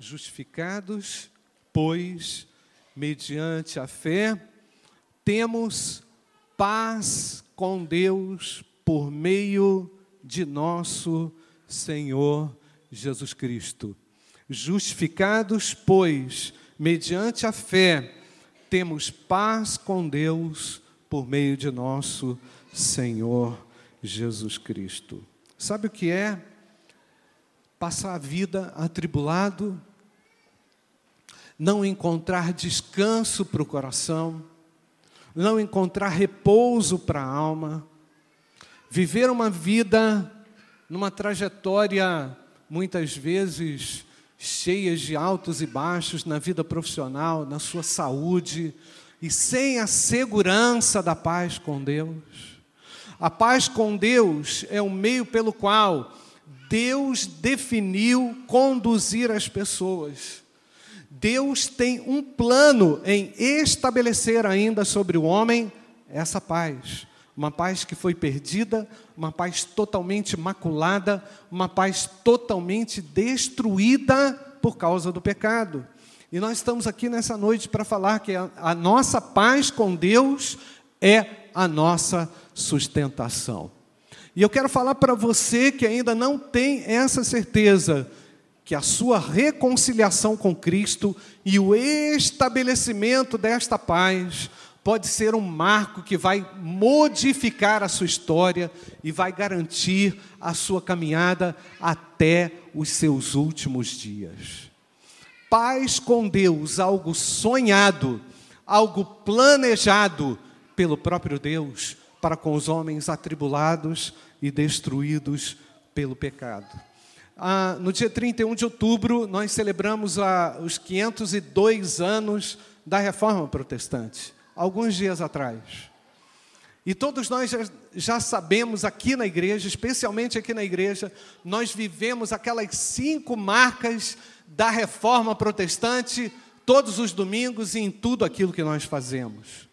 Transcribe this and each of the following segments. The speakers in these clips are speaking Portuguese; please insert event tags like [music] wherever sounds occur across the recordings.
Justificados, pois, mediante a fé, temos paz com Deus por meio de nosso Senhor Jesus Cristo. Justificados, pois, mediante a fé, temos paz com Deus por meio de nosso Senhor Jesus Cristo. Sabe o que é passar a vida atribulado, não encontrar descanso para o coração, não encontrar repouso para a alma, viver uma vida numa trajetória muitas vezes cheias de altos e baixos na vida profissional, na sua saúde, e sem a segurança da paz com Deus. A paz com Deus é o meio pelo qual Deus definiu conduzir as pessoas. Deus tem um plano em estabelecer ainda sobre o homem essa paz. Uma paz que foi perdida, uma paz totalmente maculada, uma paz totalmente destruída por causa do pecado. E nós estamos aqui nessa noite para falar que a, nossa paz com Deus é a nossa sustentação. E eu quero falar para você que ainda não tem essa certeza, que a sua reconciliação com Cristo e o estabelecimento desta paz pode ser um marco que vai modificar a sua história e vai garantir a sua caminhada até os seus últimos dias. Paz com Deus, algo sonhado, algo planejado pelo próprio Deus, para com os homens atribulados e destruídos pelo pecado. Ah, no dia 31 de outubro, nós celebramos ah, os 502 anos da Reforma Protestante, alguns dias atrás. E todos nós já, já, sabemos aqui na igreja, especialmente aqui na igreja, nós vivemos aquelas cinco marcas da reforma protestante todos os domingos e em tudo aquilo que nós fazemos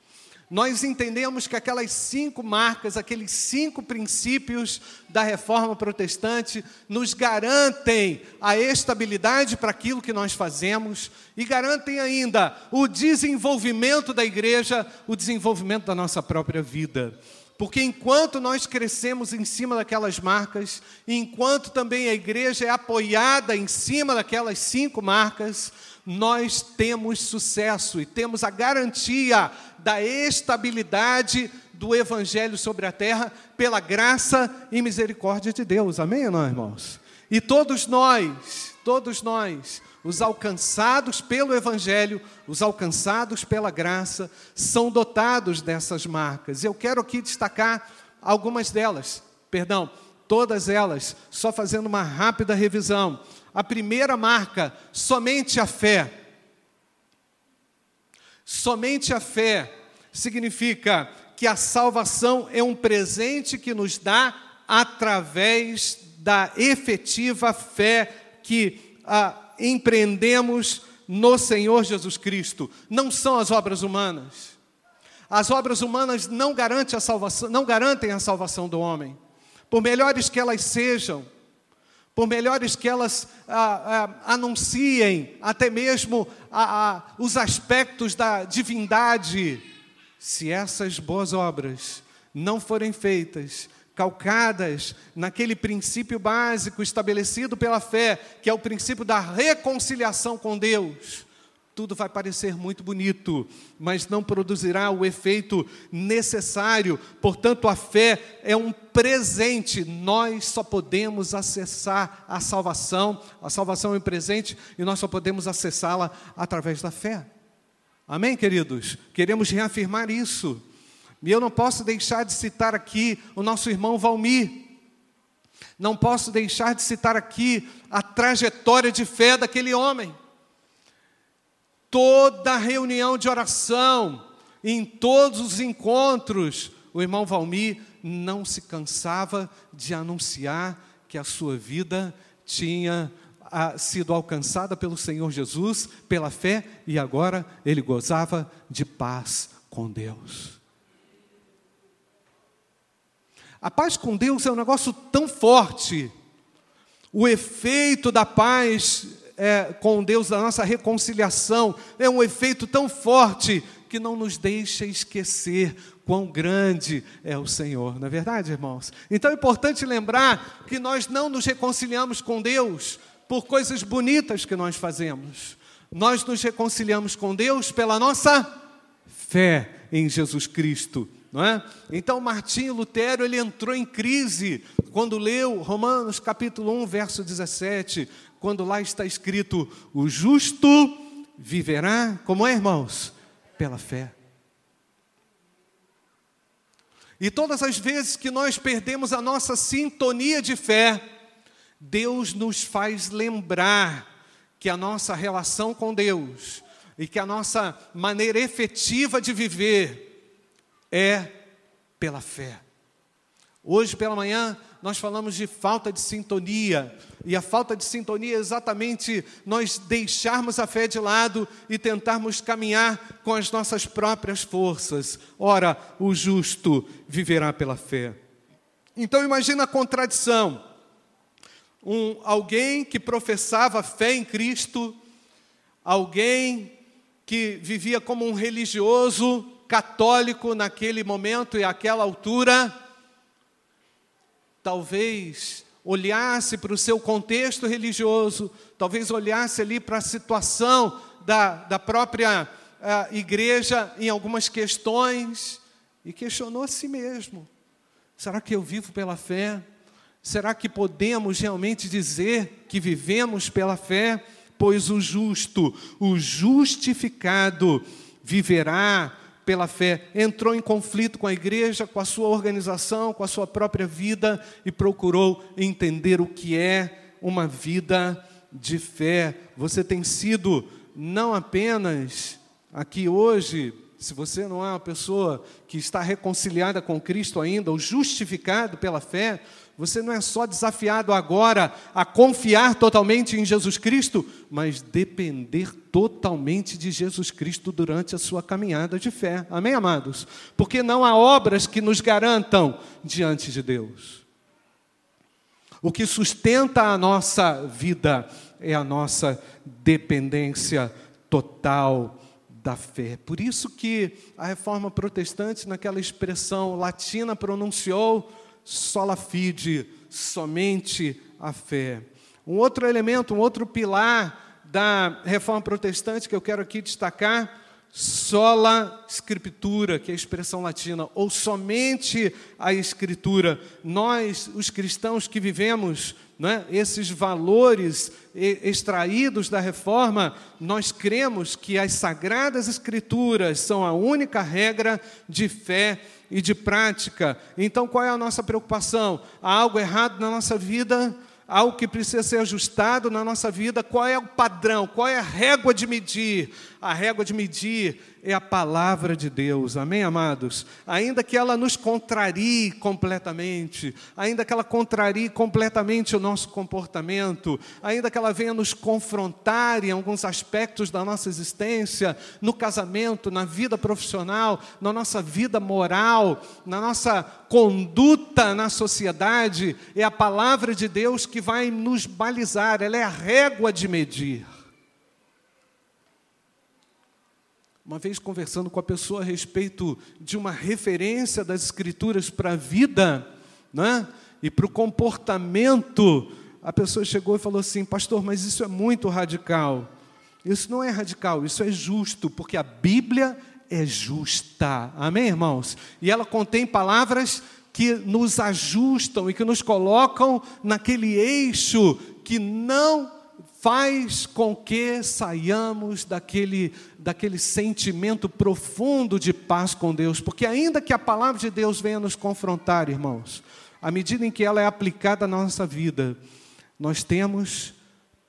nós entendemos que aquelas cinco marcas, aqueles cinco princípios da reforma protestante, nos garantem a estabilidade para aquilo que nós fazemos e garantem ainda o desenvolvimento da igreja, o desenvolvimento da nossa própria vida. Porque enquanto nós crescemos em cima daquelas marcas, enquanto também a igreja é apoiada em cima daquelas cinco marcas, nós temos sucesso e temos a garantia da estabilidade do Evangelho sobre a terra, pela graça e misericórdia de Deus. Amém ou não, irmãos? E todos nós, todos nós, os alcançados pelo Evangelho, os alcançados pela graça, são dotados dessas marcas. Eu quero aqui destacar algumas delas, perdão, todas elas, só fazendo uma rápida revisão. A primeira marca, somente a fé. Somente a fé significa que a salvação é um presente que nos dá através da efetiva fé que ah, empreendemos no Senhor Jesus Cristo. Não são as obras humanas. As obras humanas não garantem a salvação, não garantem a salvação do homem. Por melhores que elas sejam, por melhores que elas ah, ah, anunciem até mesmo ah, ah os aspectos da divindade, se essas boas obras não forem feitas, calcadas naquele princípio básico estabelecido pela fé, que é o princípio da reconciliação com Deus, tudo vai parecer muito bonito, mas não produzirá o efeito necessário. Portanto, a fé é um presente. Nós só podemos acessar a salvação. A salvação é um presente e nós só podemos acessá-la através da fé. Amém, queridos? Queremos reafirmar isso. E eu não posso deixar de citar aqui o nosso irmão Valmir. Não posso deixar de citar aqui a trajetória de fé daquele homem. Toda reunião de oração, em todos os encontros, o irmão Valmir não se cansava de anunciar que a sua vida tinha sido alcançada pelo Senhor Jesus pela fé e agora ele gozava de paz com Deus. A paz com Deus é um negócio tão forte, o efeito da paz é, com Deus, da nossa reconciliação, é um efeito tão forte que não nos deixa esquecer quão grande é o Senhor, não é verdade, irmãos? Então é importante lembrar que nós não nos reconciliamos com Deus por coisas bonitas que nós fazemos. Nós nos reconciliamos com Deus pela nossa fé em Jesus Cristo. Não é? Então Martinho Lutero ele entrou em crise quando leu Romanos capítulo 1, verso 17, quando lá está escrito: "O justo viverá, como é, irmãos? Pela fé". E todas as vezes que nós perdemos a nossa sintonia de fé, Deus nos faz lembrar que a nossa relação com Deus e que a nossa maneira efetiva de viver é pela fé. Hoje pela manhã nós falamos de falta de sintonia, e a falta de sintonia é exatamente nós deixarmos a fé de lado e tentarmos caminhar com as nossas próprias forças. Ora, o justo viverá pela fé. Então imagina a contradição um, alguém que professava fé em Cristo, alguém que vivia como um religioso católico naquele momento e àquela altura, talvez olhasse para o seu contexto religioso, talvez olhasse ali para a situação da, da própria uh, igreja em algumas questões e questionou a si mesmo: será que eu vivo pela fé? Será que podemos realmente dizer que vivemos pela fé? Pois o justo, o justificado, viverá pela fé. Entrou em conflito com a igreja, com a sua organização, com a sua própria vida e procurou entender o que é uma vida de fé. Você tem sido não apenas aqui hoje, se você não é uma pessoa que está reconciliada com Cristo ainda, ou justificado pela fé, você não é só desafiado agora a confiar totalmente em Jesus Cristo, mas depender totalmente de Jesus Cristo durante a sua caminhada de fé. Amém, amados? Porque não há obras que nos garantam diante de Deus. O que sustenta a nossa vida é a nossa dependência total da fé. Por isso que a reforma protestante, naquela expressão latina, pronunciou sola fide, somente a fé. Um outro elemento, um outro pilar da reforma protestante que eu quero aqui destacar, sola scriptura, que é a expressão latina, ou somente a escritura. Nós, os cristãos que vivemos né, esses valores extraídos da reforma, nós cremos que as sagradas escrituras são a única regra de fé e de prática. Então, qual é a nossa preocupação? Há algo errado na nossa vida? Algo que precisa ser ajustado na nossa vida, qual é o padrão, qual é a régua de medir? A régua de medir é a palavra de Deus, amém, amados? Ainda que ela nos contrarie completamente, ainda que ela contrarie completamente o nosso comportamento, ainda que ela venha nos confrontar em alguns aspectos da nossa existência, no casamento, na vida profissional, na nossa vida moral, na nossa conduta na sociedade, é a palavra de Deus que vai nos balizar, ela é a régua de medir. Uma vez conversando com a pessoa a respeito de uma referência das Escrituras para a vida né? e para o comportamento, a pessoa chegou e falou assim: Pastor, mas isso é muito radical. Isso não é radical, isso é justo, porque a Bíblia é justa. Amém, irmãos? E ela contém palavras que nos ajustam e que nos colocam naquele eixo que não faz com que saiamos daquele, daquele sentimento profundo de paz com Deus, porque ainda que a palavra de Deus venha nos confrontar, irmãos, à medida em que ela é aplicada na nossa vida, nós temos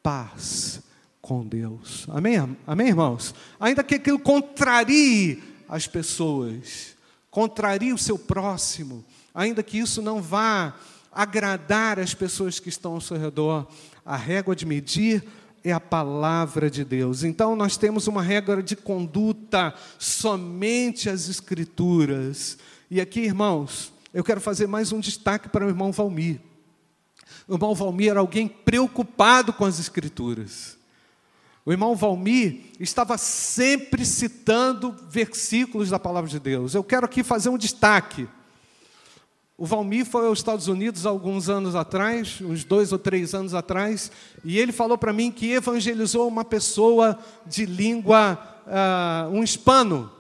paz com Deus. Amém? Amém, irmãos? Ainda que aquilo contrarie as pessoas, contrarie o seu próximo, ainda que isso não vá agradar as pessoas que estão ao seu redor, a régua de medir é a palavra de Deus. Então nós temos uma regra de conduta somente as escrituras. E aqui, irmãos, eu quero fazer mais um destaque para o irmão Valmir. O irmão Valmir era alguém preocupado com as escrituras. O irmão Valmir estava sempre citando versículos da palavra de Deus. Eu quero aqui fazer um destaque. O Valmir foi aos Estados Unidos alguns anos atrás, uns dois ou três anos atrás, e ele falou para mim que evangelizou uma pessoa de língua, uh, um hispano.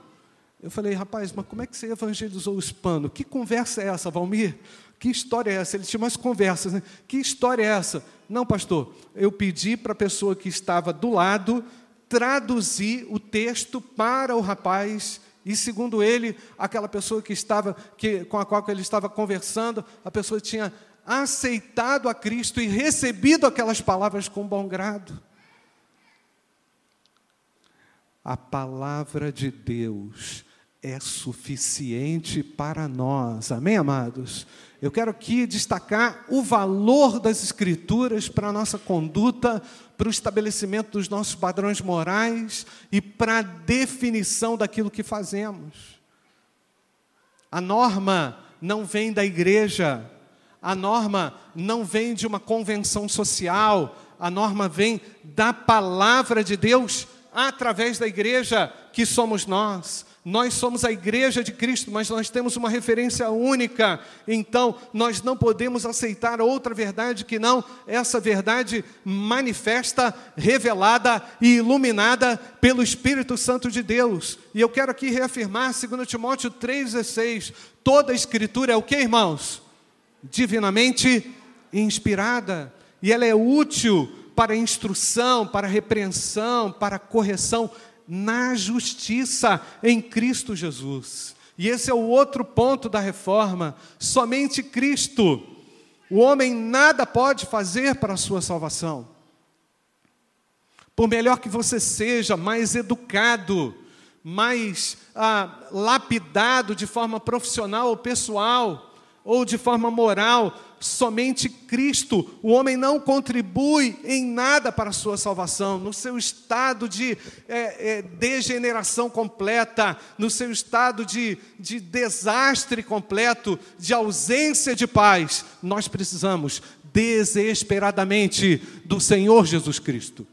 Eu falei, rapaz, mas como é que você evangelizou o hispano? Que conversa é essa, Valmir? Que história é essa? Ele tinha umas conversas, né? Que história é essa? Não, pastor, eu pedi para a pessoa que estava do lado traduzir o texto para o rapaz e segundo ele, aquela pessoa que estava que, com a qual ele estava conversando, a pessoa tinha aceitado a Cristo e recebido aquelas palavras com bom grado. A palavra de Deus é suficiente para nós. Amém, amados? Eu quero aqui destacar o valor das Escrituras para a nossa conduta, para o estabelecimento dos nossos padrões morais e para a definição daquilo que fazemos. A norma não vem da igreja, a norma não vem de uma convenção social, a norma vem da palavra de Deus através da igreja que somos nós. Nós somos a igreja de Cristo, mas nós temos uma referência única. Então, nós não podemos aceitar outra verdade que não essa verdade manifesta, revelada e iluminada pelo Espírito Santo de Deus. E eu quero aqui reafirmar 2 Timóteo 3,16: toda a escritura é o que, irmãos? Divinamente inspirada. E ela é útil para instrução, para repreensão, para correção na justiça em Cristo Jesus. E esse é o outro ponto da reforma: somente Cristo. O homem nada pode fazer para a sua salvação. Por melhor que você seja, mais educado, mais ah, lapidado de forma profissional ou pessoal, ou de forma moral, somente Cristo. O homem não contribui em nada para a sua salvação, no seu estado de é, é, degeneração completa, no seu estado de, de desastre completo, de ausência de paz. Nós precisamos desesperadamente do Senhor Jesus Cristo.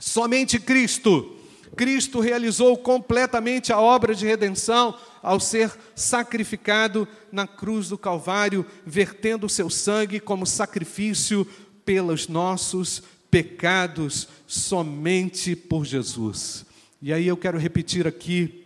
Somente Cristo. Cristo realizou completamente a obra de redenção ao ser sacrificado na cruz do Calvário, vertendo o seu sangue como sacrifício pelos nossos pecados, somente por Jesus. E aí eu quero repetir aqui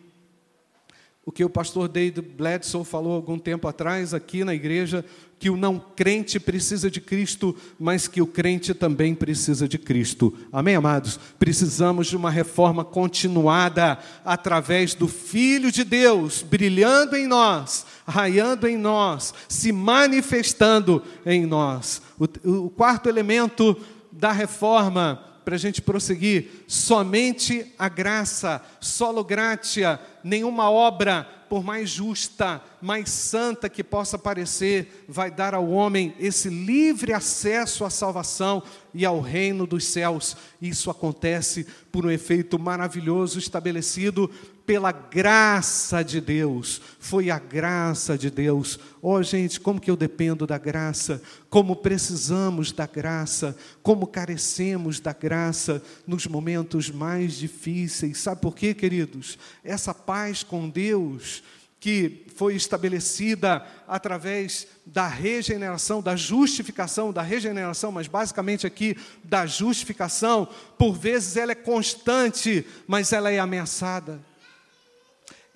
o que o pastor David Bledsoe falou algum tempo atrás aqui na igreja, que o não crente precisa de Cristo, mas que o crente também precisa de Cristo. Amém, amados? Precisamos de uma reforma continuada através do Filho de Deus, brilhando em nós, raiando em nós, se manifestando em nós. O, o quarto elemento da reforma, para a gente prosseguir, somente a graça, solo gratia, nenhuma obra, por mais justa, mais santa que possa parecer, vai dar ao homem esse livre acesso à salvação e ao reino dos céus. Isso acontece por um efeito maravilhoso estabelecido pela graça de Deus. Foi a graça de Deus. Oh, gente, como que eu dependo da graça, como precisamos da graça, como carecemos da graça nos momentos mais difíceis. Sabe por quê, queridos? Essa paz com Deus que foi estabelecida através da regeneração, da justificação, da regeneração, mas basicamente aqui da justificação, por vezes ela é constante, mas ela é ameaçada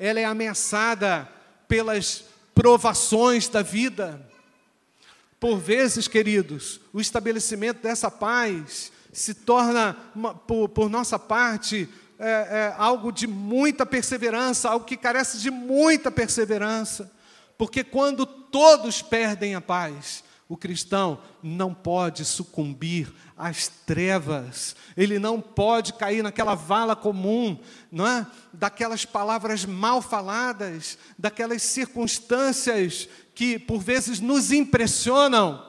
ela é ameaçada pelas provações da vida. Por vezes, queridos, o estabelecimento dessa paz se torna, por, por, nossa parte, é, é, algo de muita perseverança, algo que carece de muita perseverança, porque quando todos perdem a paz, o cristão não pode sucumbir às trevas, ele não pode cair naquela vala comum, não é? Daquelas palavras mal faladas, daquelas circunstâncias que por vezes nos impressionam.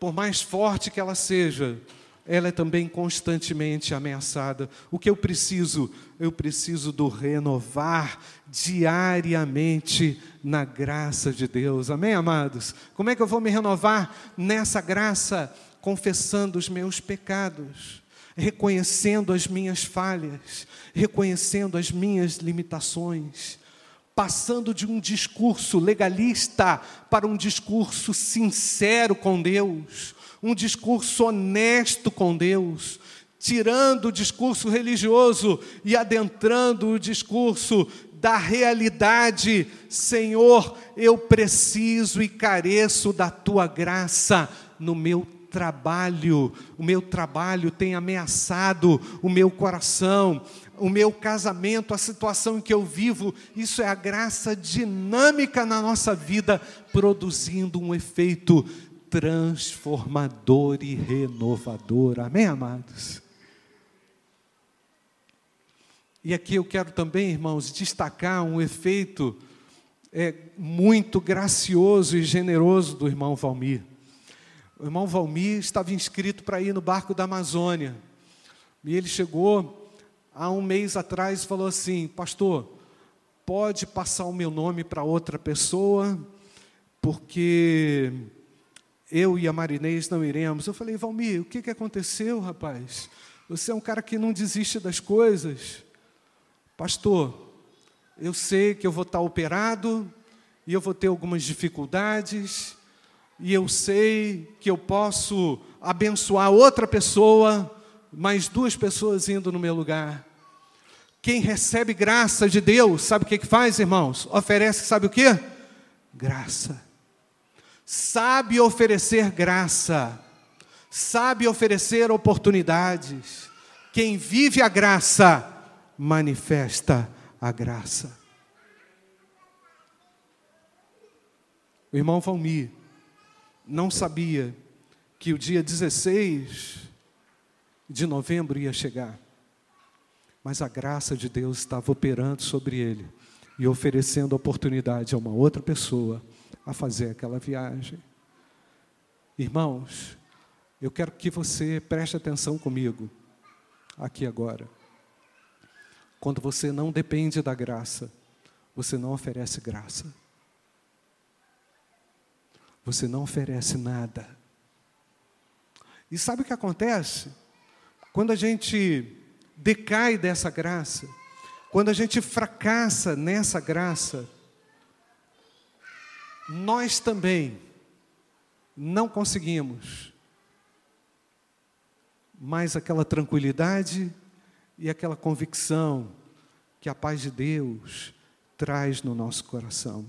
Por mais forte que ela seja, ela é também constantemente ameaçada. O que eu preciso? Eu preciso do renovar diariamente na graça de Deus. Amém, amados? Como é que eu vou me renovar nessa graça? confessando os meus pecados, reconhecendo as minhas falhas, reconhecendo as minhas limitações, passando de um discurso legalista para um discurso sincero com Deus, um discurso honesto com Deus, tirando o discurso religioso e adentrando o discurso da realidade. Senhor, eu preciso e careço da tua graça no meu trabalho. O meu trabalho tem ameaçado o meu coração, o meu casamento, a situação em que eu vivo. Isso é a graça dinâmica na nossa vida, produzindo um efeito transformador e renovador. Amém, amados? E aqui eu quero também, irmãos, destacar um efeito é, muito gracioso e generoso do irmão Valmir. O irmão Valmir estava inscrito para ir no barco da Amazônia. E ele chegou há um mês atrás e falou assim: Pastor, pode passar o meu nome para outra pessoa, porque eu e a Marinês não iremos. Eu falei, Valmir, o que, que aconteceu, rapaz? Você é um cara que não desiste das coisas. Pastor, eu sei que eu vou estar operado e eu vou ter algumas dificuldades, e eu sei que eu posso abençoar outra pessoa, mais duas pessoas indo no meu lugar. Quem recebe graça de Deus, sabe o que, que faz, irmãos? Oferece, sabe o que? Graça. Sabe oferecer graça, sabe oferecer oportunidades. Quem vive a graça, manifesta a graça. O irmão Valmir não sabia que o dia 16 de novembro ia chegar, mas a graça de Deus estava operando sobre ele e oferecendo oportunidade a uma outra pessoa a fazer aquela viagem. Irmãos, eu quero que você preste atenção comigo, aqui agora. Quando você não depende da graça, você não oferece graça. Você não oferece nada. E sabe o que acontece? Quando a gente decai dessa graça, quando a gente fracassa nessa graça, nós também não conseguimos mais aquela tranquilidade e aquela convicção que a paz de Deus traz no nosso coração.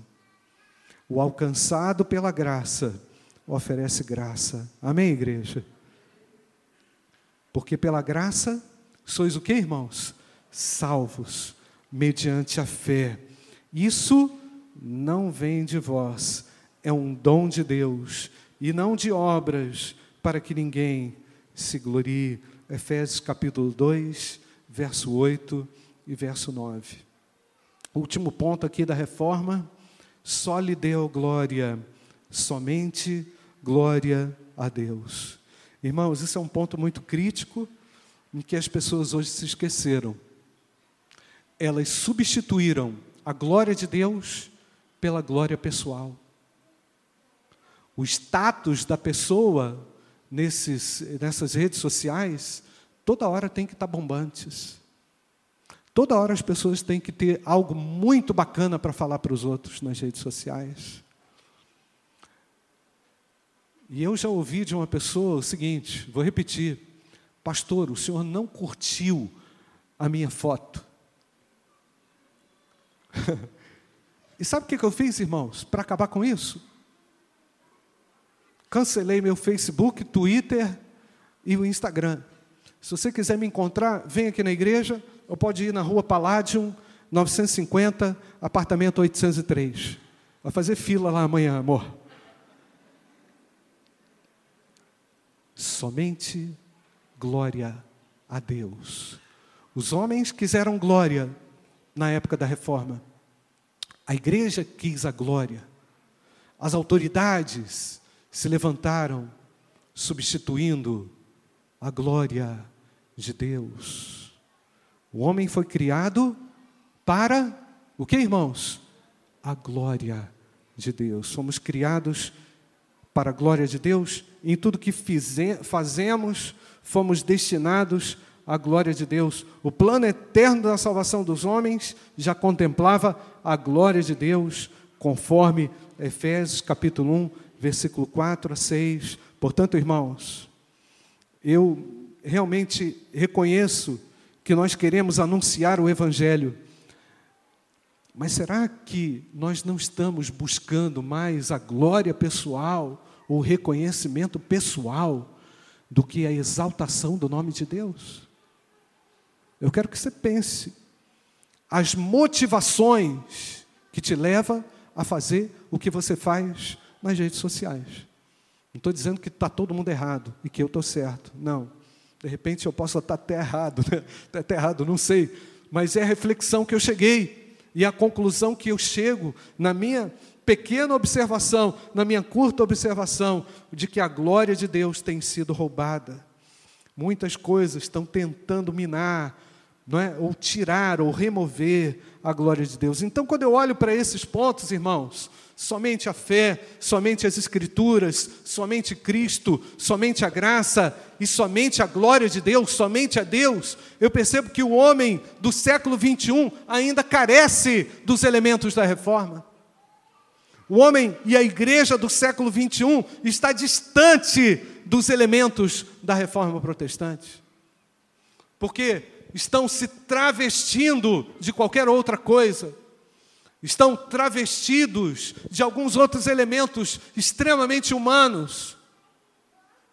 O alcançado pela graça oferece graça. Amém, igreja? Porque pela graça sois o que, irmãos? Salvos, mediante a fé. Isso não vem de vós, é um dom de Deus, e não de obras, para que ninguém se glorie. Efésios capítulo 2, verso 8 e verso 9. Último ponto aqui da reforma, só lhe deu glória, somente glória a Deus. Irmãos, isso é um ponto muito crítico em que as pessoas hoje se esqueceram. Elas substituíram a glória de Deus pela glória pessoal. O status da pessoa nesses, nessas redes sociais toda hora tem que estar bombantes. Toda hora as pessoas têm que ter algo muito bacana para falar para os outros nas redes sociais. E eu já ouvi de uma pessoa o seguinte, vou repetir: Pastor, o senhor não curtiu a minha foto. [laughs] e sabe o que eu fiz, irmãos, para acabar com isso? Cancelei meu Facebook, Twitter e o Instagram. Se você quiser me encontrar, vem aqui na igreja, ou pode ir na rua Palladium, 950, apartamento 803. Vai fazer fila lá amanhã, amor. Somente glória a Deus. Os homens quiseram glória na época da reforma. A igreja quis a glória. As autoridades se levantaram substituindo a glória de Deus. O homem foi criado para o que, irmãos? A glória de Deus. Somos criados para a glória de Deus, em tudo que fize, fazemos, fomos destinados à glória de Deus. O plano eterno da salvação dos homens já contemplava a glória de Deus, conforme Efésios capítulo 1, versículo 4 a 6. Portanto, irmãos, eu realmente reconheço que nós queremos anunciar o Evangelho, mas será que nós não estamos buscando mais a glória pessoal, o reconhecimento pessoal, do que a exaltação do nome de Deus? Eu quero que você pense as motivações que te levam a fazer o que você faz nas redes sociais. Não estou dizendo que está todo mundo errado e que eu estou certo. Não. De repente eu posso estar até errado, né? [laughs] até errado, não sei. Mas é a reflexão que eu cheguei e a conclusão que eu chego na minha pequena observação, na minha curta observação, de que a glória de Deus tem sido roubada. Muitas coisas estão tentando minar, não é? ou tirar, ou remover a glória de Deus. Então, quando eu olho para esses pontos, irmãos, somente a fé, somente as Escrituras, somente Cristo, somente a graça e somente a glória de Deus, somente a Deus, eu percebo que o homem do século 21 ainda carece dos elementos da reforma. O homem e a igreja do século 21 está distante dos elementos da reforma protestante. Porque estão se travestindo de qualquer outra coisa estão travestidos de alguns outros elementos extremamente humanos.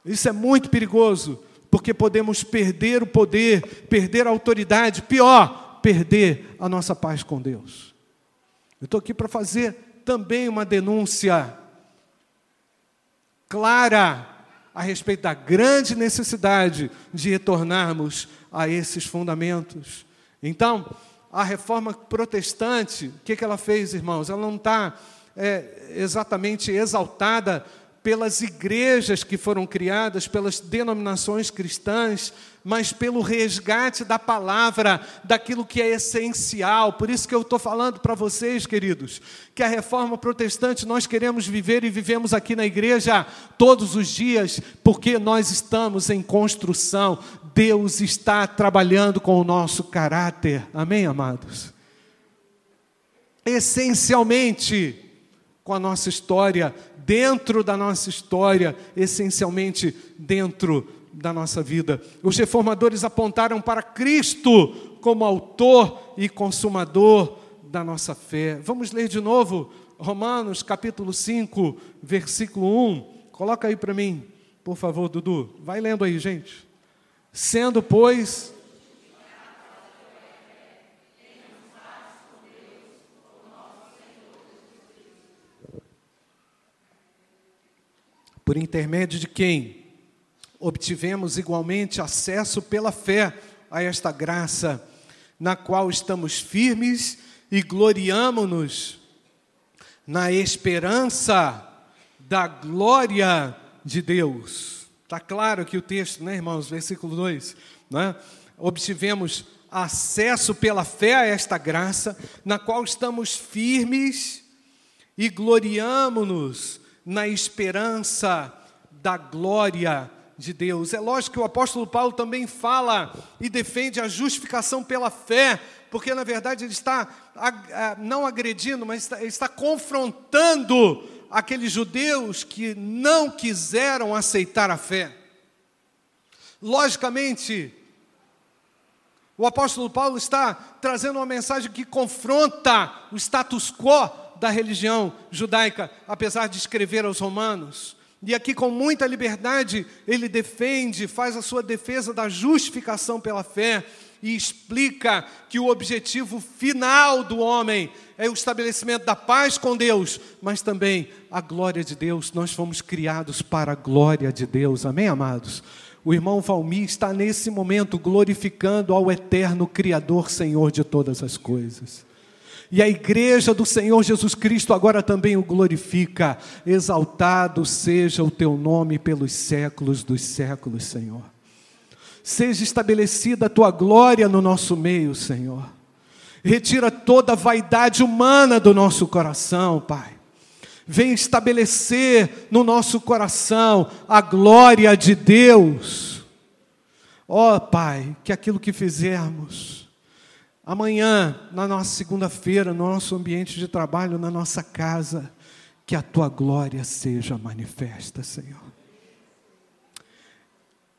Isso é muito perigoso, porque podemos perder o poder, perder a autoridade, pior, perder a nossa paz com Deus. Eu estou aqui para fazer também uma denúncia clara a respeito da grande necessidade de retornarmos a esses fundamentos. Então, a reforma protestante, o que, que ela fez, irmãos? Ela não está é, exatamente exaltada pelas igrejas que foram criadas, pelas denominações cristãs, mas pelo resgate da palavra, daquilo que é essencial. Por isso que eu estou falando para vocês, queridos, que a reforma protestante nós queremos viver e vivemos aqui na igreja todos os dias, porque nós estamos em construção. Deus está trabalhando com o nosso caráter. Amém, amados? Essencialmente, com a nossa história, dentro da nossa história, essencialmente dentro da nossa vida. Os reformadores apontaram para Cristo como autor e consumador da nossa fé. Vamos ler de novo Romanos capítulo 5, versículo 1. Coloca aí para mim, por favor, Dudu. Vai lendo aí, gente. Sendo, pois, por intermédio de quem obtivemos igualmente acesso pela fé a esta graça, na qual estamos firmes e gloriamo-nos na esperança da glória de Deus. Está claro aqui o texto, né, irmãos? Versículo 2. Né? Obtivemos acesso pela fé a esta graça, na qual estamos firmes e gloriamo-nos na esperança da glória de Deus. É lógico que o apóstolo Paulo também fala e defende a justificação pela fé, porque na verdade ele está não agredindo, mas está confrontando aqueles judeus que não quiseram aceitar a fé. Logicamente, o apóstolo Paulo está trazendo uma mensagem que confronta o status quo da religião judaica, apesar de escrever aos romanos. E aqui, com muita liberdade, ele defende, faz a sua defesa da justificação pela fé e explica que o objetivo final do homem é o estabelecimento da paz com Deus, mas também a glória de Deus. Nós fomos criados para a glória de Deus, amém, amados? O irmão Valmir está nesse momento glorificando ao eterno Criador, Senhor de todas as coisas. E a igreja do Senhor Jesus Cristo agora também o glorifica. Exaltado seja o teu nome pelos séculos dos séculos, Senhor. Seja estabelecida a tua glória no nosso meio, Senhor. Retira toda a vaidade humana do nosso coração, Pai. venha estabelecer no nosso coração a glória de Deus. Ó oh, Pai, que aquilo que fizermos, amanhã, na nossa segunda-feira, no nosso ambiente de trabalho, na nossa casa, que a tua glória seja manifesta, Senhor.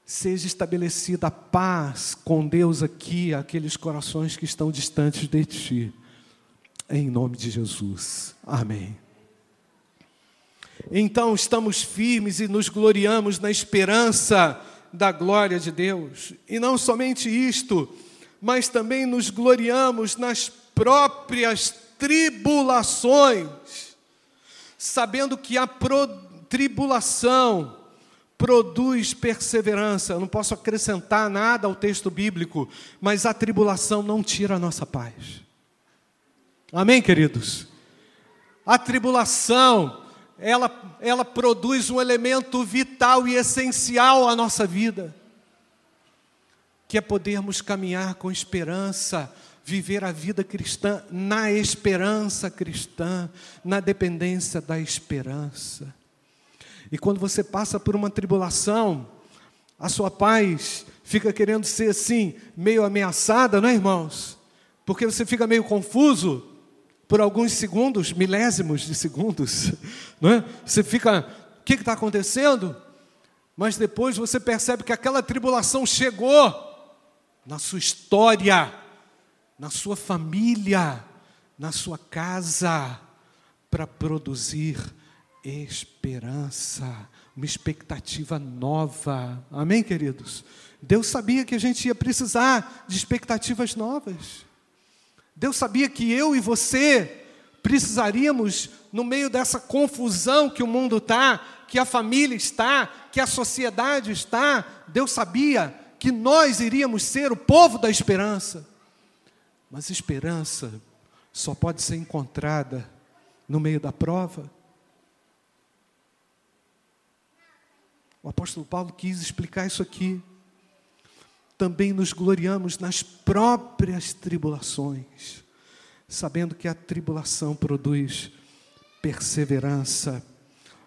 Seja estabelecida a paz com Deus aqui, aqueles corações que estão distantes de ti. Em nome de Jesus. Amém. Então estamos firmes e nos gloriamos na esperança da glória de Deus. E não somente isto, mas também nos gloriamos nas próprias tribulações, sabendo que a tribulação produz perseverança. Eu não posso acrescentar nada ao texto bíblico, mas a tribulação não tira a nossa paz. Amém, queridos? A tribulação, ela, ela produz um elemento vital e essencial à nossa vida, que é podermos caminhar com esperança, viver a vida cristã na esperança cristã, na dependência da esperança. E quando você passa por uma tribulação, a sua paz fica querendo ser assim, meio ameaçada, não é, irmãos? Porque você fica meio confuso por alguns segundos, milésimos de segundos, [laughs] não é? Você fica, o que está acontecendo? Mas depois você percebe que aquela tribulação chegou na sua história, na sua família, na sua casa, para produzir esperança, uma expectativa nova. Amém, queridos? Deus sabia que a gente ia precisar de expectativas novas. Deus sabia que eu e você precisaríamos, no meio dessa confusão que o mundo está, que a família está, que a sociedade está, Deus sabia que nós iríamos ser o povo da esperança. Mas esperança só pode ser encontrada no meio da prova. O apóstolo Paulo quis explicar isso aqui. Também nos gloriamos nas próprias tribulações, sabendo que a tribulação produz perseverança,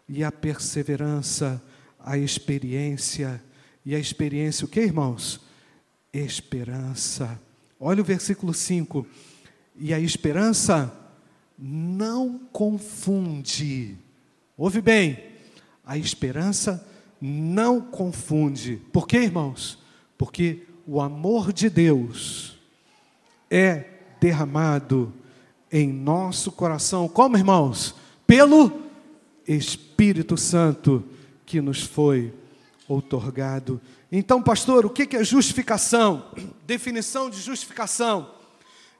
e a perseverança, a experiência, e a experiência, o que, irmãos? Esperança. Olha o versículo 5. E a esperança não confunde. Ouve bem, a esperança não confunde. Por quê, irmãos? Porque o amor de Deus é derramado em nosso coração. Como, irmãos? Pelo Espírito Santo que nos foi outorgado. Então, pastor, o que é justificação? [clears throat] Definição de justificação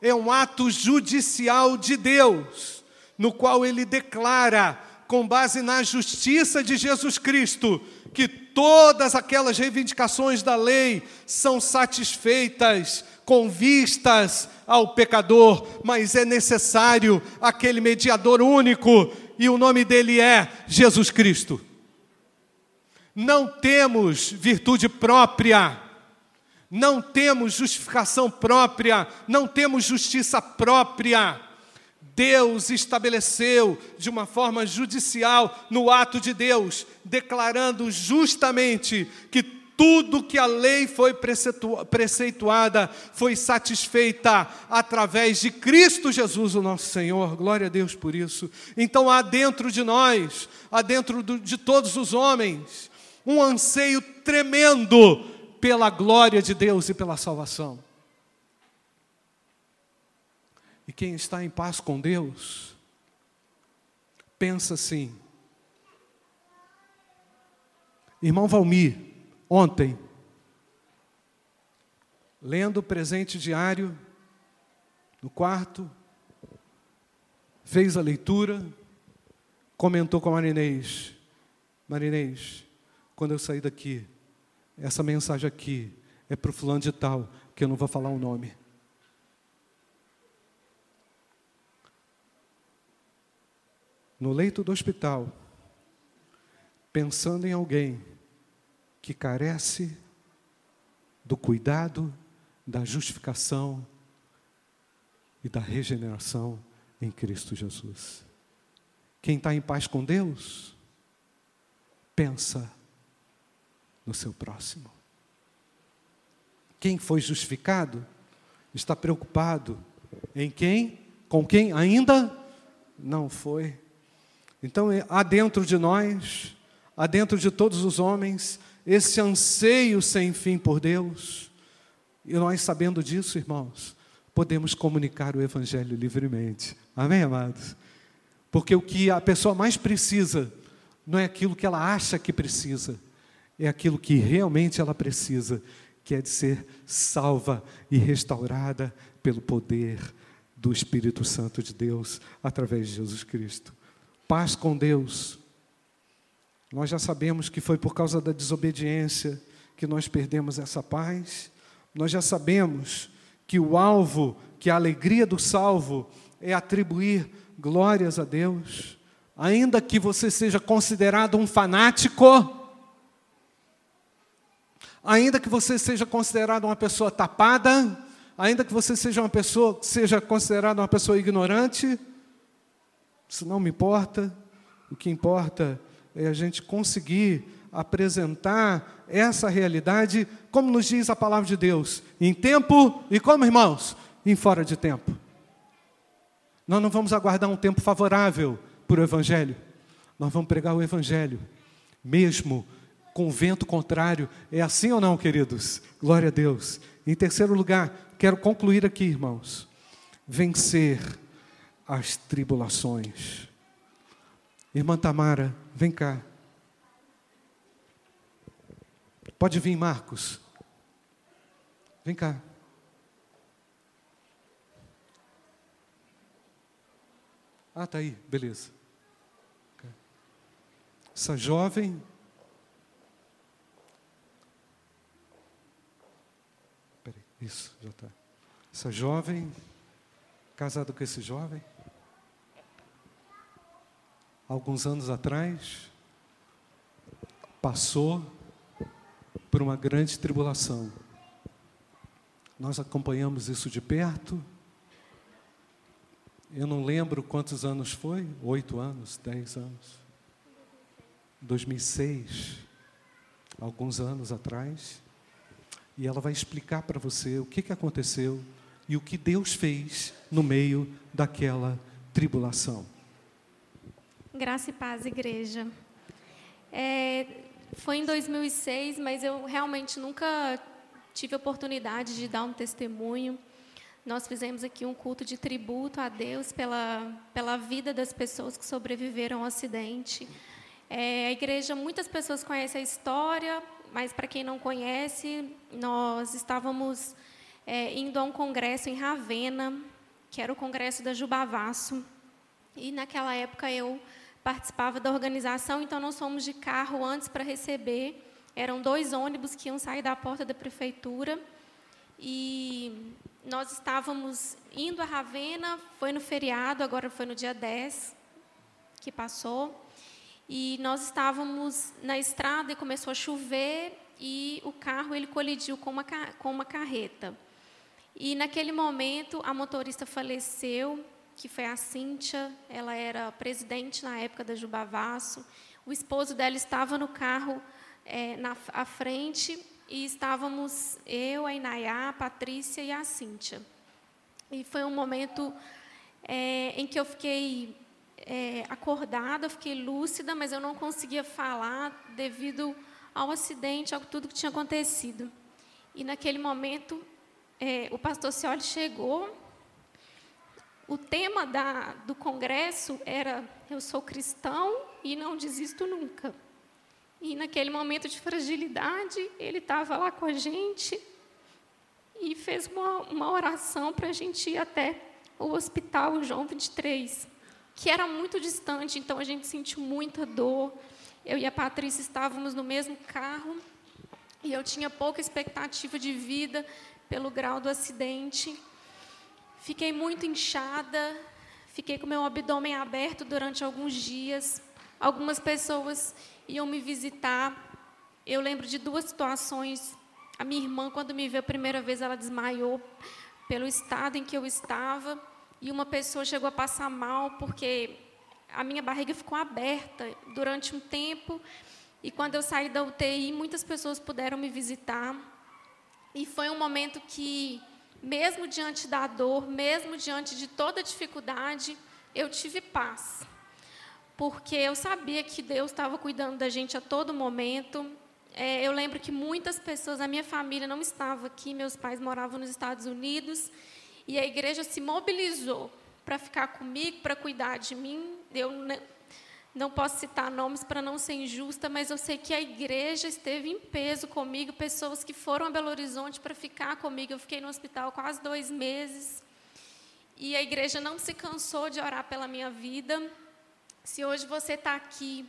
é um ato judicial de Deus, no qual ele declara, com base na justiça de Jesus Cristo, que todas aquelas reivindicações da lei são satisfeitas com vistas ao pecador, mas é necessário aquele mediador único, e o nome dele é Jesus Cristo. Não temos virtude própria, não temos justificação própria, não temos justiça própria. Deus estabeleceu de uma forma judicial, no ato de Deus, declarando justamente que tudo que a lei foi preceituada foi satisfeita através de Cristo Jesus, o nosso Senhor. Glória a Deus por isso. Então há dentro de nós, há dentro de todos os homens, um anseio tremendo pela glória de Deus e pela salvação. E quem está em paz com Deus, pensa assim. Irmão Valmir, ontem, lendo o presente diário no quarto, fez a leitura, comentou com a Marinês: Marinês, quando eu sair daqui, essa mensagem aqui é para o fulano de tal, que eu não vou falar o nome. No leito do hospital, pensando em alguém que carece do cuidado, da justificação e da regeneração em Cristo Jesus. Quem está em paz com Deus, pensa no seu próximo. Quem foi justificado está preocupado em quem, com quem ainda não foi. Então, é, há dentro de nós, há dentro de todos os homens, esse anseio sem fim por Deus. E nós, sabendo disso, irmãos, podemos comunicar o Evangelho livremente. Amém, amados? Porque o que a pessoa mais precisa não é aquilo que ela acha que precisa, é aquilo que realmente ela precisa, que é de ser salva e restaurada pelo poder do Espírito Santo de Deus através de Jesus Cristo. Paz com Deus. Nós já sabemos que foi por causa da desobediência que nós perdemos essa paz. Nós já sabemos que o alvo, que a alegria do salvo é atribuir glórias a Deus. Ainda que você seja considerado um fanático, ainda que você seja considerado uma pessoa tapada, ainda que você seja uma pessoa, seja considerado uma pessoa ignorante, isso não me importa. O que importa é a gente conseguir apresentar essa realidade, como nos diz a palavra de Deus, em tempo e como, irmãos? Em fora de tempo. Nós não vamos aguardar um tempo favorável para o Evangelho. Nós vamos pregar o Evangelho, mesmo com vento contrário. É assim ou não, queridos? Glória a Deus. Em terceiro lugar, quero concluir aqui, irmãos. Vencer as tribulações. Irmã Tamara, vem cá. Pode vir, Marcos. Vem cá. Ah, tá aí, beleza. Essa jovem Isso, já está. Essa jovem, casada com esse jovem, alguns anos atrás, passou por uma grande tribulação. Nós acompanhamos isso de perto. Eu não lembro quantos anos foi, oito anos, dez anos. 2006, alguns anos atrás e ela vai explicar para você o que, que aconteceu e o que Deus fez no meio daquela tribulação. Graça e paz, igreja. É, foi em 2006, mas eu realmente nunca tive oportunidade de dar um testemunho. Nós fizemos aqui um culto de tributo a Deus pela, pela vida das pessoas que sobreviveram ao acidente. É, a igreja, muitas pessoas conhecem a história, mas para quem não conhece, nós estávamos é, indo a um congresso em Ravenna, que era o congresso da Jubavasso, e naquela época eu participava da organização, então nós fomos de carro antes para receber. Eram dois ônibus que iam sair da porta da prefeitura e nós estávamos indo a Ravenna, foi no feriado, agora foi no dia 10 que passou e nós estávamos na estrada e começou a chover e o carro ele colidiu com uma, com uma carreta. E naquele momento a motorista faleceu, que foi a Cíntia, ela era presidente na época da Jubavasso. O esposo dela estava no carro é, na à frente e estávamos eu, a Inayá, a Patrícia e a Cíntia. E foi um momento é, em que eu fiquei é, acordada, fiquei lúcida, mas eu não conseguia falar devido ao acidente, a tudo que tinha acontecido. E naquele momento, é, o pastor Cioli chegou. O tema da, do congresso era Eu sou cristão e não desisto nunca. E naquele momento de fragilidade, ele estava lá com a gente e fez uma, uma oração para a gente ir até o hospital João 23 que era muito distante, então a gente sentiu muita dor. Eu e a Patrícia estávamos no mesmo carro e eu tinha pouca expectativa de vida pelo grau do acidente. Fiquei muito inchada, fiquei com meu abdômen aberto durante alguns dias. Algumas pessoas iam me visitar. Eu lembro de duas situações. A minha irmã, quando me viu a primeira vez, ela desmaiou pelo estado em que eu estava e uma pessoa chegou a passar mal porque a minha barriga ficou aberta durante um tempo. E quando eu saí da UTI, muitas pessoas puderam me visitar. E foi um momento que, mesmo diante da dor, mesmo diante de toda dificuldade, eu tive paz. Porque eu sabia que Deus estava cuidando da gente a todo momento. É, eu lembro que muitas pessoas, a minha família não estava aqui, meus pais moravam nos Estados Unidos, e a igreja se mobilizou para ficar comigo, para cuidar de mim. Eu não posso citar nomes para não ser injusta, mas eu sei que a igreja esteve em peso comigo, pessoas que foram a Belo Horizonte para ficar comigo. Eu fiquei no hospital quase dois meses. E a igreja não se cansou de orar pela minha vida. Se hoje você está aqui,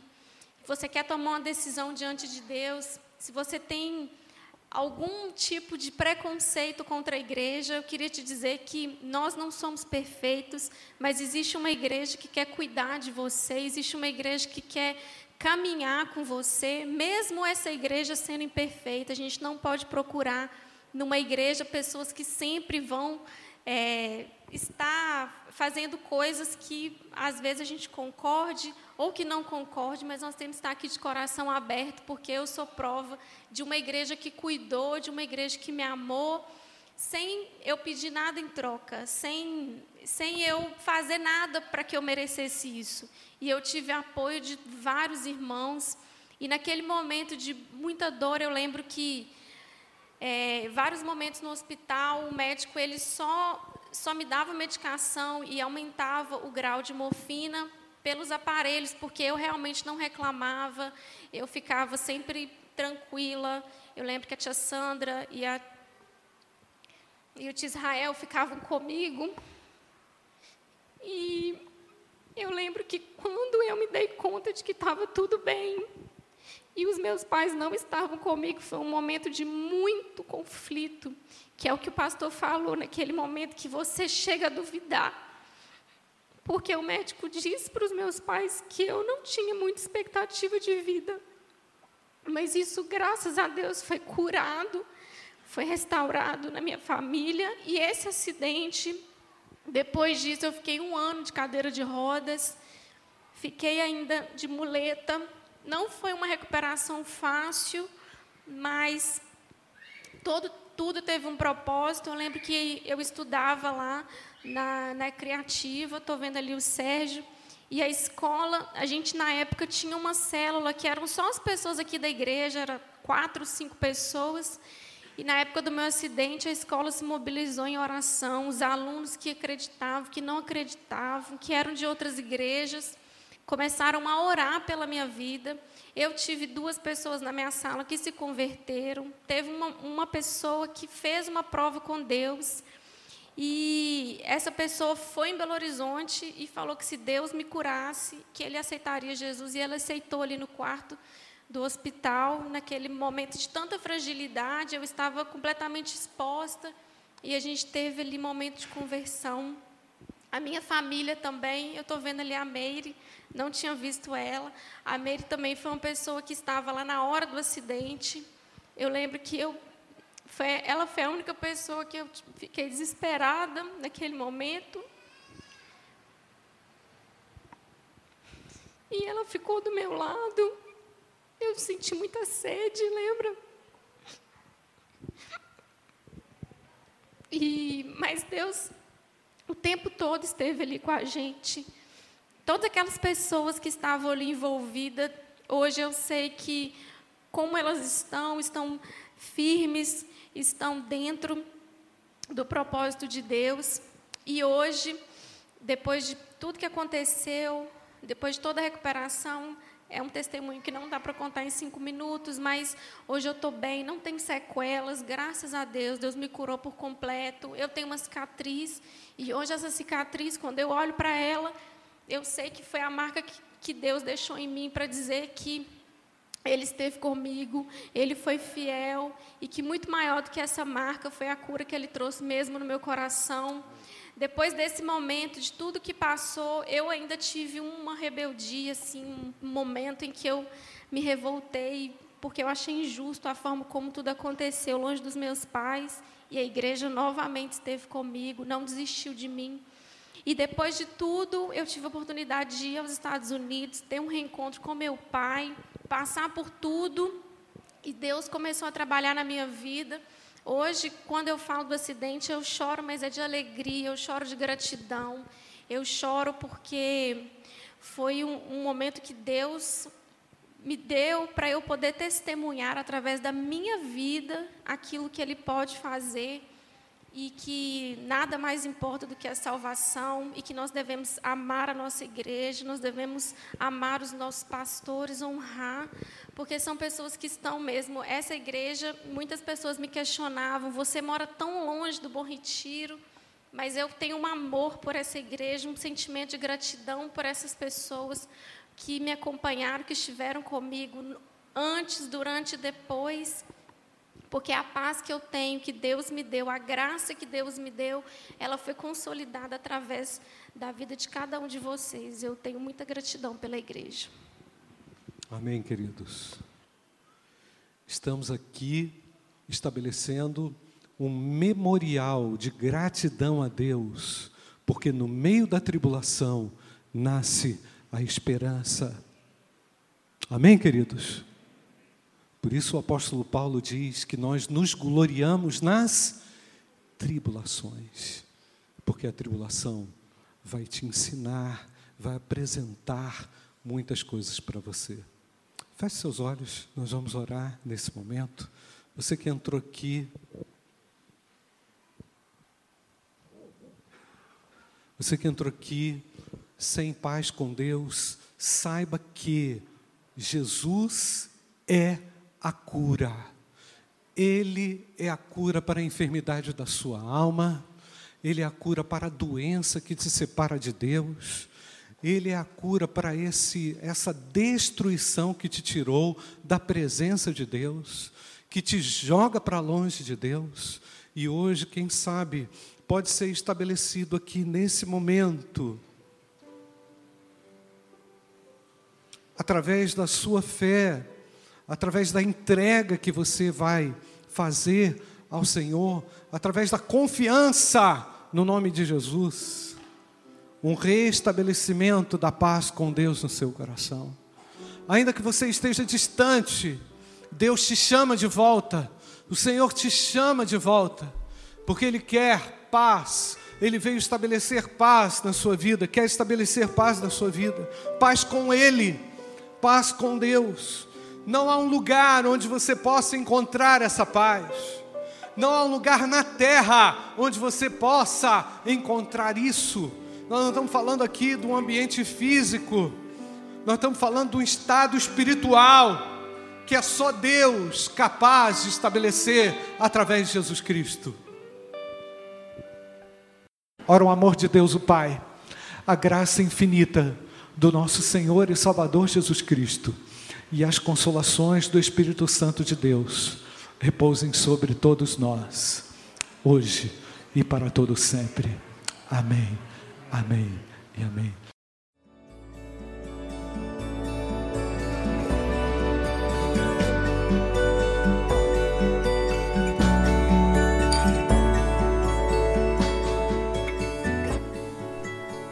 você quer tomar uma decisão diante de Deus, se você tem algum tipo de preconceito contra a igreja, eu queria te dizer que nós não somos perfeitos, mas existe uma igreja que quer cuidar de você, existe uma igreja que quer caminhar com você, mesmo essa igreja sendo imperfeita. A gente não pode procurar numa igreja pessoas que sempre vão é, estar fazendo coisas que às vezes a gente concorde ou que não concorde, mas nós temos que estar aqui de coração aberto, porque eu sou prova de uma igreja que cuidou, de uma igreja que me amou, sem eu pedir nada em troca, sem, sem eu fazer nada para que eu merecesse isso. E eu tive apoio de vários irmãos, e naquele momento de muita dor, eu lembro que é, vários momentos no hospital, o médico ele só, só me dava medicação e aumentava o grau de morfina pelos aparelhos, porque eu realmente não reclamava, eu ficava sempre tranquila. Eu lembro que a tia Sandra e, a, e o tio Israel ficavam comigo. E eu lembro que quando eu me dei conta de que estava tudo bem e os meus pais não estavam comigo, foi um momento de muito conflito, que é o que o pastor falou naquele momento que você chega a duvidar porque o médico disse para os meus pais que eu não tinha muita expectativa de vida. Mas isso, graças a Deus, foi curado, foi restaurado na minha família. E esse acidente, depois disso, eu fiquei um ano de cadeira de rodas, fiquei ainda de muleta. Não foi uma recuperação fácil, mas todo, tudo teve um propósito. Eu lembro que eu estudava lá na, na Criativa, estou vendo ali o Sérgio. E a escola, a gente na época tinha uma célula que eram só as pessoas aqui da igreja, eram quatro, cinco pessoas. E na época do meu acidente, a escola se mobilizou em oração. Os alunos que acreditavam, que não acreditavam, que eram de outras igrejas, começaram a orar pela minha vida. Eu tive duas pessoas na minha sala que se converteram. Teve uma, uma pessoa que fez uma prova com Deus. E essa pessoa foi em Belo Horizonte e falou que se Deus me curasse, que ele aceitaria Jesus. E ela aceitou ali no quarto do hospital, naquele momento de tanta fragilidade, eu estava completamente exposta. E a gente teve ali momento de conversão. A minha família também, eu estou vendo ali a Meire, não tinha visto ela. A Meire também foi uma pessoa que estava lá na hora do acidente. Eu lembro que eu foi, ela foi a única pessoa que eu fiquei desesperada naquele momento. E ela ficou do meu lado. Eu senti muita sede, lembra? E, mas Deus, tempo todo esteve ali com a gente. Todas aquelas pessoas que estavam ali envolvidas, hoje eu sei que como elas estão, estão firmes, estão dentro do propósito de Deus. E hoje, depois de tudo que aconteceu, depois de toda a recuperação, é um testemunho que não dá para contar em cinco minutos, mas hoje eu estou bem, não tenho sequelas, graças a Deus, Deus me curou por completo. Eu tenho uma cicatriz, e hoje essa cicatriz, quando eu olho para ela, eu sei que foi a marca que, que Deus deixou em mim para dizer que ele esteve comigo, ele foi fiel e que muito maior do que essa marca foi a cura que ele trouxe mesmo no meu coração. Depois desse momento, de tudo que passou, eu ainda tive uma rebeldia, assim, um momento em que eu me revoltei porque eu achei injusto a forma como tudo aconteceu longe dos meus pais e a igreja novamente esteve comigo, não desistiu de mim. E depois de tudo, eu tive a oportunidade de ir aos Estados Unidos, ter um reencontro com meu pai, passar por tudo. E Deus começou a trabalhar na minha vida. Hoje, quando eu falo do acidente, eu choro, mas é de alegria, eu choro de gratidão. Eu choro porque foi um, um momento que Deus me deu para eu poder testemunhar através da minha vida aquilo que Ele pode fazer e que nada mais importa do que a salvação e que nós devemos amar a nossa igreja, nós devemos amar os nossos pastores, honrar, porque são pessoas que estão mesmo. Essa igreja, muitas pessoas me questionavam: você mora tão longe do Bom Retiro, mas eu tenho um amor por essa igreja, um sentimento de gratidão por essas pessoas que me acompanharam, que estiveram comigo antes, durante e depois. Porque a paz que eu tenho, que Deus me deu, a graça que Deus me deu, ela foi consolidada através da vida de cada um de vocês. Eu tenho muita gratidão pela igreja. Amém, queridos. Estamos aqui estabelecendo um memorial de gratidão a Deus, porque no meio da tribulação nasce a esperança. Amém, queridos? Por isso o apóstolo Paulo diz que nós nos gloriamos nas tribulações, porque a tribulação vai te ensinar, vai apresentar muitas coisas para você. Feche seus olhos, nós vamos orar nesse momento. Você que entrou aqui, você que entrou aqui sem paz com Deus, saiba que Jesus é a cura. Ele é a cura para a enfermidade da sua alma, ele é a cura para a doença que te separa de Deus. Ele é a cura para esse, essa destruição que te tirou da presença de Deus, que te joga para longe de Deus. E hoje, quem sabe, pode ser estabelecido aqui nesse momento, através da sua fé, através da entrega que você vai fazer ao Senhor, através da confiança no nome de Jesus, um restabelecimento da paz com Deus no seu coração. Ainda que você esteja distante, Deus te chama de volta, o Senhor te chama de volta, porque Ele quer paz, Ele veio estabelecer paz na sua vida, quer estabelecer paz na sua vida, paz com Ele, paz com Deus. Não há um lugar onde você possa encontrar essa paz. Não há um lugar na terra onde você possa encontrar isso. Nós não estamos falando aqui de um ambiente físico, nós estamos falando de um estado espiritual que é só Deus capaz de estabelecer através de Jesus Cristo. Ora, o amor de Deus, o Pai, a graça infinita do nosso Senhor e Salvador Jesus Cristo e as consolações do Espírito Santo de Deus repousem sobre todos nós, hoje e para todo sempre. Amém, amém e amém.